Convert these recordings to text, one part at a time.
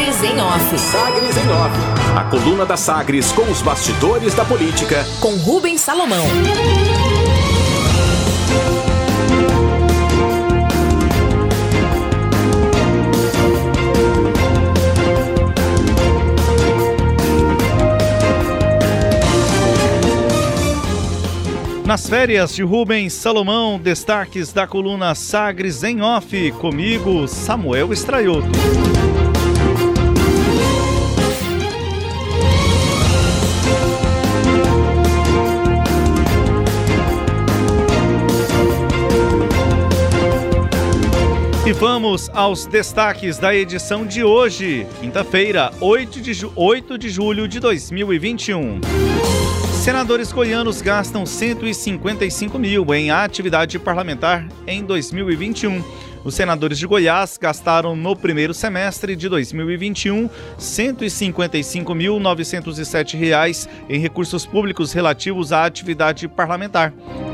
Sagres em Off. Sagres em Off. A coluna da Sagres com os bastidores da política. Com Rubens Salomão. Nas férias de Rubens Salomão, destaques da coluna Sagres em Off, comigo, Samuel Estraioto. Vamos aos destaques da edição de hoje, quinta-feira, 8 de, 8 de julho de 2021. Senadores goianos gastam 155 mil em atividade parlamentar em 2021. Os senadores de Goiás gastaram no primeiro semestre de 2021 R$ 155.907 em recursos públicos relativos à atividade parlamentar.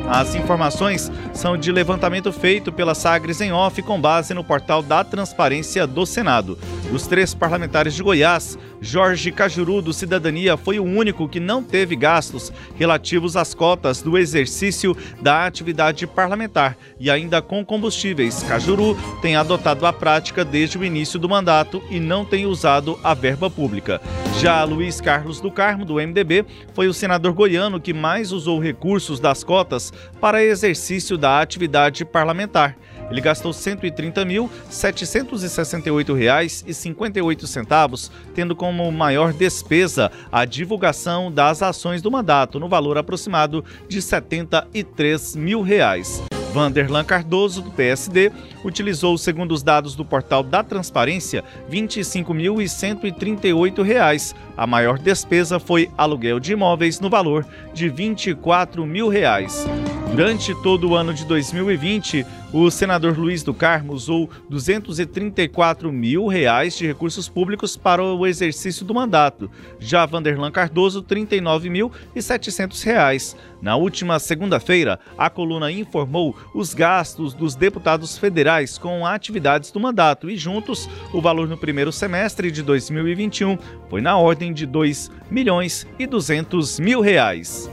As informações são de levantamento feito pela Sagres em Off com base no portal da Transparência do Senado. Dos três parlamentares de Goiás, Jorge Cajuru, do Cidadania, foi o único que não teve gastos relativos às cotas do exercício da atividade parlamentar e ainda com combustíveis. Cajuru tem adotado a prática desde o início do mandato e não tem usado a verba pública. Já Luiz Carlos do Carmo, do MDB, foi o senador goiano que mais usou recursos das cotas para exercício da atividade parlamentar. Ele gastou R$ 130.768,58, tendo como maior despesa a divulgação das ações do mandato, no valor aproximado de 73 mil reais. Vanderlan Cardoso, do PSD, utilizou, segundo os dados do portal da Transparência, R$ 25.138. A maior despesa foi aluguel de imóveis no valor de 24 mil reais. Durante todo o ano de 2020, o senador Luiz do Carmo usou 234 mil reais de recursos públicos para o exercício do mandato. Já Vanderlan Cardoso, 39 mil e 700 reais. Na última segunda-feira, a coluna informou os gastos dos deputados federais com atividades do mandato e juntos o valor no primeiro semestre de 2021 foi na ordem de 2 milhões e 200 mil reais.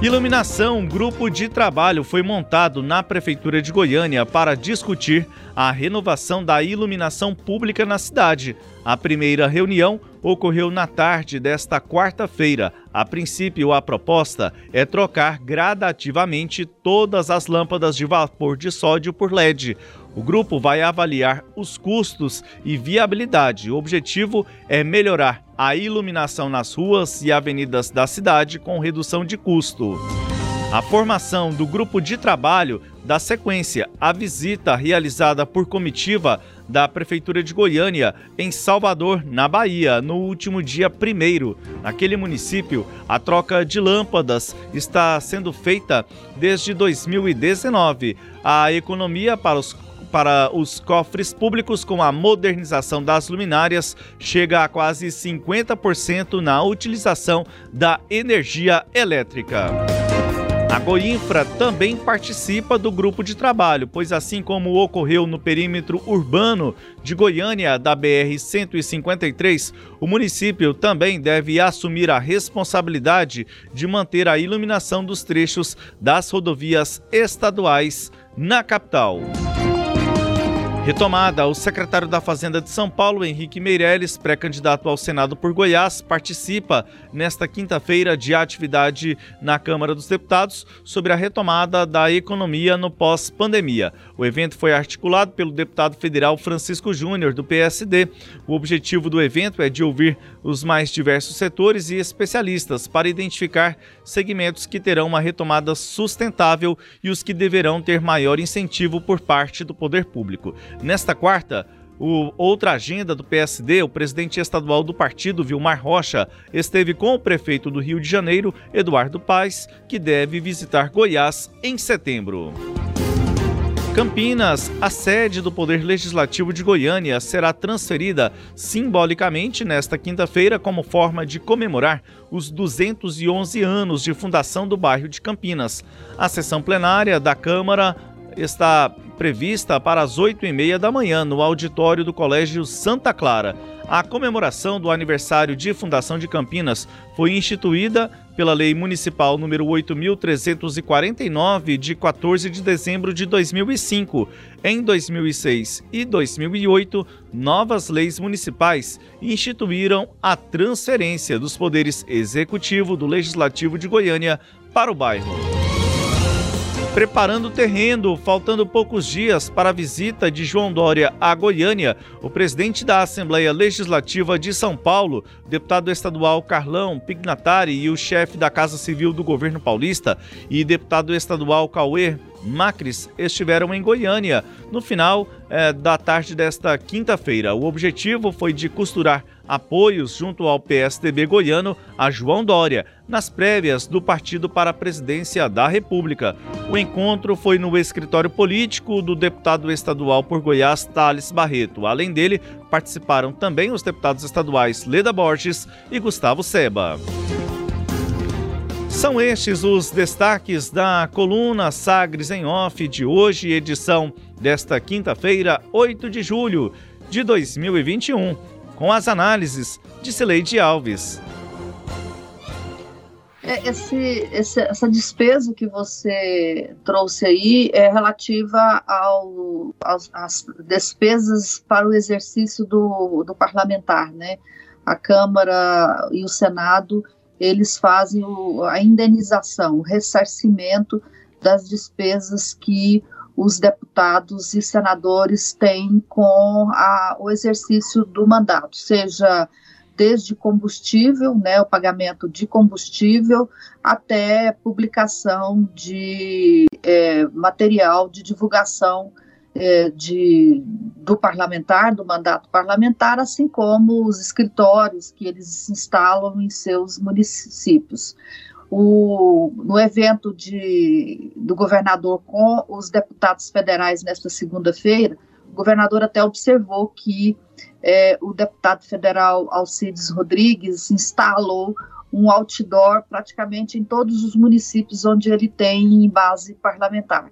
Iluminação, grupo de trabalho foi montado na Prefeitura de Goiânia para discutir a renovação da iluminação pública na cidade. A primeira reunião ocorreu na tarde desta quarta-feira. A princípio, a proposta é trocar gradativamente todas as lâmpadas de vapor de sódio por LED. O grupo vai avaliar os custos e viabilidade. O objetivo é melhorar a iluminação nas ruas e avenidas da cidade com redução de custo. A formação do grupo de trabalho dá sequência à visita realizada por comitiva da Prefeitura de Goiânia em Salvador, na Bahia, no último dia 1. Naquele município, a troca de lâmpadas está sendo feita desde 2019. A economia para os para os cofres públicos com a modernização das luminárias chega a quase 50% na utilização da energia elétrica. A Goinfra também participa do grupo de trabalho, pois assim como ocorreu no perímetro urbano de Goiânia da BR-153, o município também deve assumir a responsabilidade de manter a iluminação dos trechos das rodovias estaduais na capital. Retomada, o secretário da Fazenda de São Paulo, Henrique Meirelles, pré-candidato ao Senado por Goiás, participa nesta quinta-feira de atividade na Câmara dos Deputados sobre a retomada da economia no pós-pandemia. O evento foi articulado pelo deputado federal Francisco Júnior, do PSD. O objetivo do evento é de ouvir os mais diversos setores e especialistas para identificar segmentos que terão uma retomada sustentável e os que deverão ter maior incentivo por parte do poder público. Nesta quarta, o, outra agenda do PSD, o presidente estadual do partido, Vilmar Rocha, esteve com o prefeito do Rio de Janeiro, Eduardo Paes, que deve visitar Goiás em setembro. Campinas, a sede do Poder Legislativo de Goiânia, será transferida simbolicamente nesta quinta-feira como forma de comemorar os 211 anos de fundação do bairro de Campinas. A sessão plenária da Câmara está prevista para as 8 e meia da manhã no auditório do Colégio Santa Clara. A comemoração do aniversário de fundação de Campinas foi instituída pela Lei Municipal número 8349 de 14 de dezembro de 2005. Em 2006 e 2008, novas leis municipais instituíram a transferência dos poderes executivo do Legislativo de Goiânia para o bairro preparando o terreno, faltando poucos dias para a visita de João Dória à Goiânia, o presidente da Assembleia Legislativa de São Paulo, deputado estadual Carlão Pignatari e o chefe da Casa Civil do governo paulista e deputado estadual Cauê Macris estiveram em Goiânia no final é, da tarde desta quinta-feira. O objetivo foi de costurar apoios junto ao PSDB goiano a João Dória, nas prévias do partido para a presidência da República. O encontro foi no escritório político do deputado estadual por Goiás, Thales Barreto. Além dele, participaram também os deputados estaduais Leda Borges e Gustavo Seba. São estes os destaques da coluna Sagres em Off de hoje, edição desta quinta-feira, 8 de julho de 2021, com as análises de Cileide Alves. É, esse, esse, essa despesa que você trouxe aí é relativa ao, aos, às despesas para o exercício do, do parlamentar, né? A Câmara e o Senado eles fazem o, a indenização, o ressarcimento das despesas que os deputados e senadores têm com a, o exercício do mandato, seja desde combustível, né, o pagamento de combustível, até publicação de é, material de divulgação é, de, do parlamentar, do mandato parlamentar, assim como os escritórios que eles instalam em seus municípios. O, no evento de, do governador com os deputados federais nesta segunda-feira, o governador até observou que é, o deputado federal Alcides Rodrigues instalou um outdoor praticamente em todos os municípios onde ele tem base parlamentar.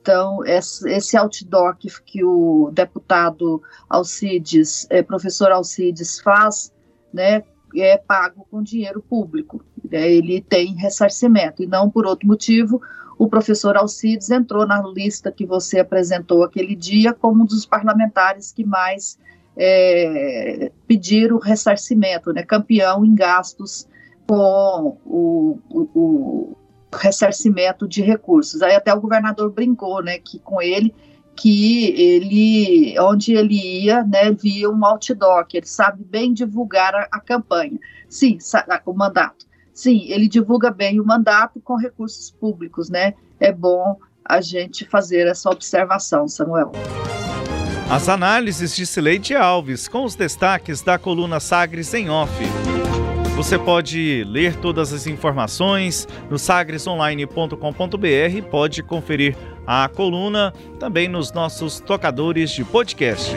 Então, esse outdoor que, que o deputado Alcides, é, professor Alcides faz, né, é pago com dinheiro público. Né, ele tem ressarcimento, e não por outro motivo, o professor Alcides entrou na lista que você apresentou aquele dia como um dos parlamentares que mais é, pediram ressarcimento, né, campeão em gastos com o, o, o ressarcimento de recursos. Aí até o governador brincou, né, que com ele que ele, onde ele ia, né, via um outdoor, que ele sabe bem divulgar a, a campanha. Sim, o mandato. Sim, ele divulga bem o mandato com recursos públicos, né? É bom a gente fazer essa observação, Samuel. As análises de Sileide Alves, com os destaques da coluna Sagres em Off. Você pode ler todas as informações no sagresonline.com.br, pode conferir a coluna também nos nossos tocadores de podcast.